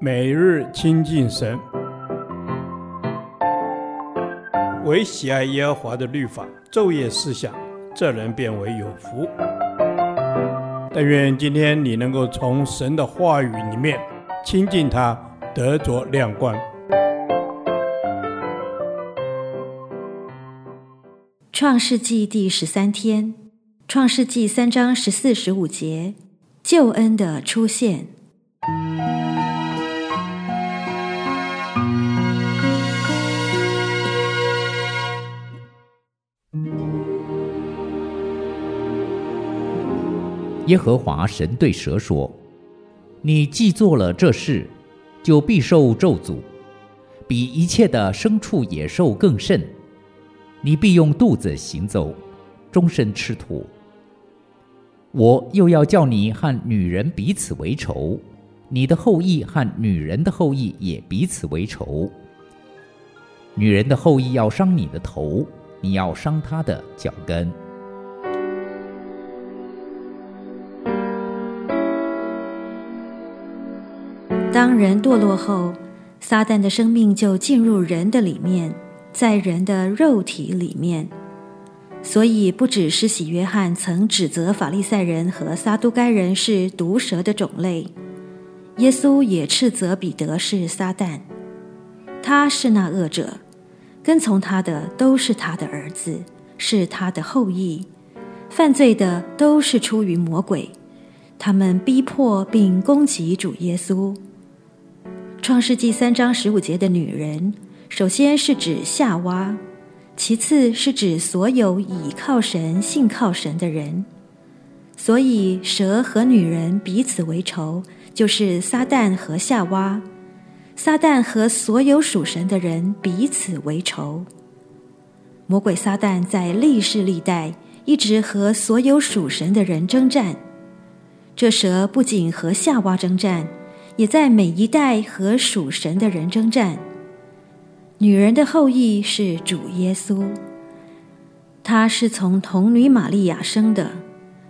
每日亲近神，唯喜爱耶和华的律法，昼夜思想，这人便为有福。但愿今天你能够从神的话语里面亲近他，得着亮光。创世纪第十三天，创世纪三章十四、十五节，救恩的出现。耶和华神对蛇说：“你既做了这事，就必受咒诅，比一切的牲畜野兽更甚。你必用肚子行走，终身吃土。我又要叫你和女人彼此为仇，你的后裔和女人的后裔也彼此为仇。女人的后裔要伤你的头，你要伤他的脚跟。”当人堕落后，撒旦的生命就进入人的里面，在人的肉体里面。所以，不只是洗约翰曾指责法利赛人和撒都该人是毒蛇的种类，耶稣也斥责彼得是撒旦。他是那恶者，跟从他的都是他的儿子，是他的后裔。犯罪的都是出于魔鬼，他们逼迫并攻击主耶稣。创世纪三章十五节的女人，首先是指夏娃，其次是指所有倚靠神、信靠神的人。所以蛇和女人彼此为仇，就是撒旦和夏娃；撒旦和所有属神的人彼此为仇。魔鬼撒旦在历世历代一直和所有属神的人征战。这蛇不仅和夏娃征战。也在每一代和属神的人征战。女人的后裔是主耶稣，他是从童女玛利亚生的，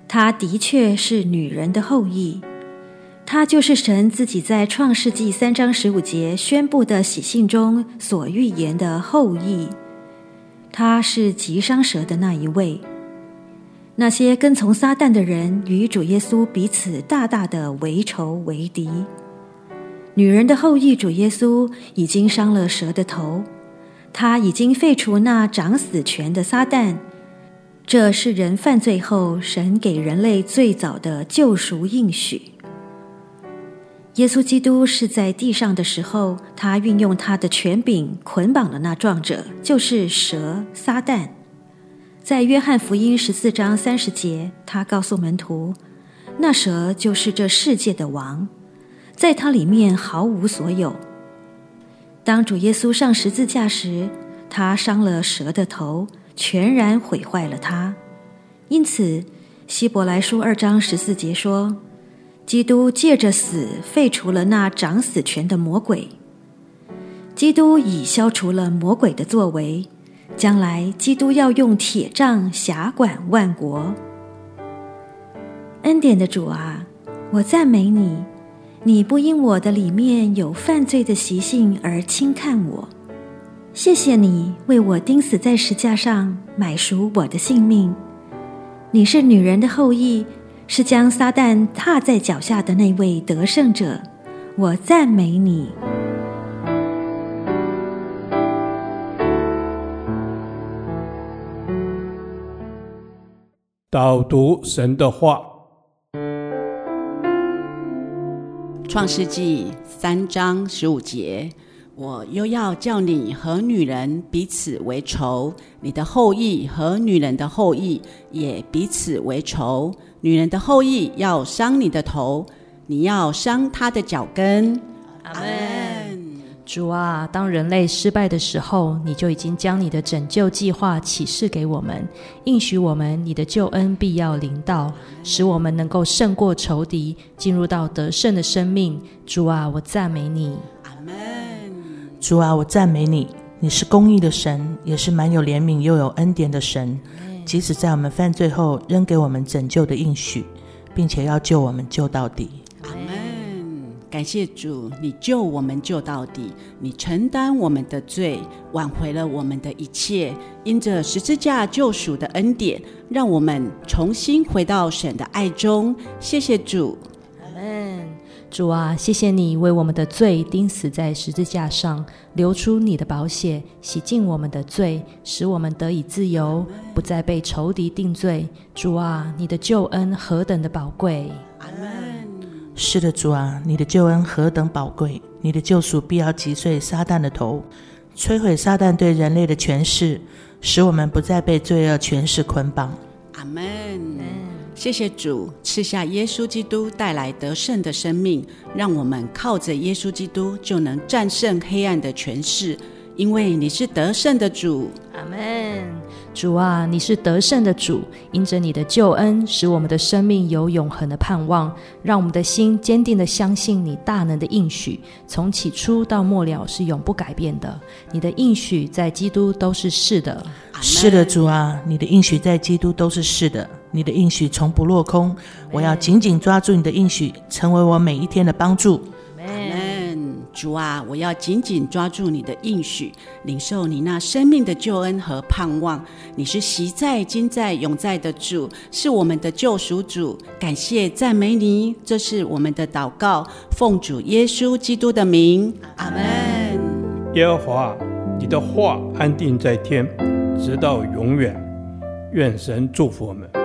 他的确是女人的后裔，他就是神自己在创世纪三章十五节宣布的喜信中所预言的后裔，他是击伤蛇的那一位。那些跟从撒旦的人与主耶稣彼此大大的为仇为敌。女人的后裔主耶稣已经伤了蛇的头，他已经废除那掌死权的撒旦。这是人犯罪后神给人类最早的救赎应许。耶稣基督是在地上的时候，他运用他的权柄捆绑了那壮者，就是蛇撒旦。在约翰福音十四章三十节，他告诉门徒，那蛇就是这世界的王。在他里面毫无所有。当主耶稣上十字架时，他伤了蛇的头，全然毁坏了它。因此，希伯来书二章十四节说，基督借着死废除了那掌死权的魔鬼。基督已消除了魔鬼的作为，将来基督要用铁杖辖管万国。恩典的主啊，我赞美你。你不因我的里面有犯罪的习性而轻看我，谢谢你为我钉死在石架上，买赎我的性命。你是女人的后裔，是将撒旦踏在脚下的那位得胜者，我赞美你。导读神的话。创世纪三章十五节，我又要叫你和女人彼此为仇，你的后裔和女人的后裔也彼此为仇。女人的后裔要伤你的头，你要伤她的脚跟。阿门。主啊，当人类失败的时候，你就已经将你的拯救计划启示给我们，应许我们你的救恩必要临到，使我们能够胜过仇敌，进入到得胜的生命。主啊，我赞美你。主啊，我赞美你，你是公义的神，也是满有怜悯又有恩典的神。即使在我们犯罪后，仍给我们拯救的应许，并且要救我们救到底。阿门感谢主，你救我们救到底，你承担我们的罪，挽回了我们的一切，因着十字架救赎的恩典，让我们重新回到神的爱中。谢谢主。主啊，谢谢你为我们的罪钉死在十字架上，流出你的宝血，洗净我们的罪，使我们得以自由，不再被仇敌定罪。主啊，你的救恩何等的宝贵！阿门。是的，主啊，你的救恩何等宝贵！你的救赎必要击碎撒旦的头，摧毁撒旦对人类的权势，使我们不再被罪恶权势捆绑。阿门。谢谢主赐下耶稣基督带来得胜的生命，让我们靠着耶稣基督就能战胜黑暗的权势，因为你是得胜的主。阿门。主啊，你是得胜的主，因着你的救恩，使我们的生命有永恒的盼望，让我们的心坚定的相信你大能的应许，从起初到末了是永不改变的。你的应许在基督都是是的。是的，主啊，你的应许在基督都是是的，你的应许从不落空。我要紧紧抓住你的应许，成为我每一天的帮助。阿门。主啊，我要紧紧抓住你的应许，领受你那生命的救恩和盼望。你是昔在、今在、永在的主，是我们的救赎主。感谢赞美你，这是我们的祷告，奉主耶稣基督的名。阿门。耶和华，你的话安定在天。直到永远，愿神祝福我们。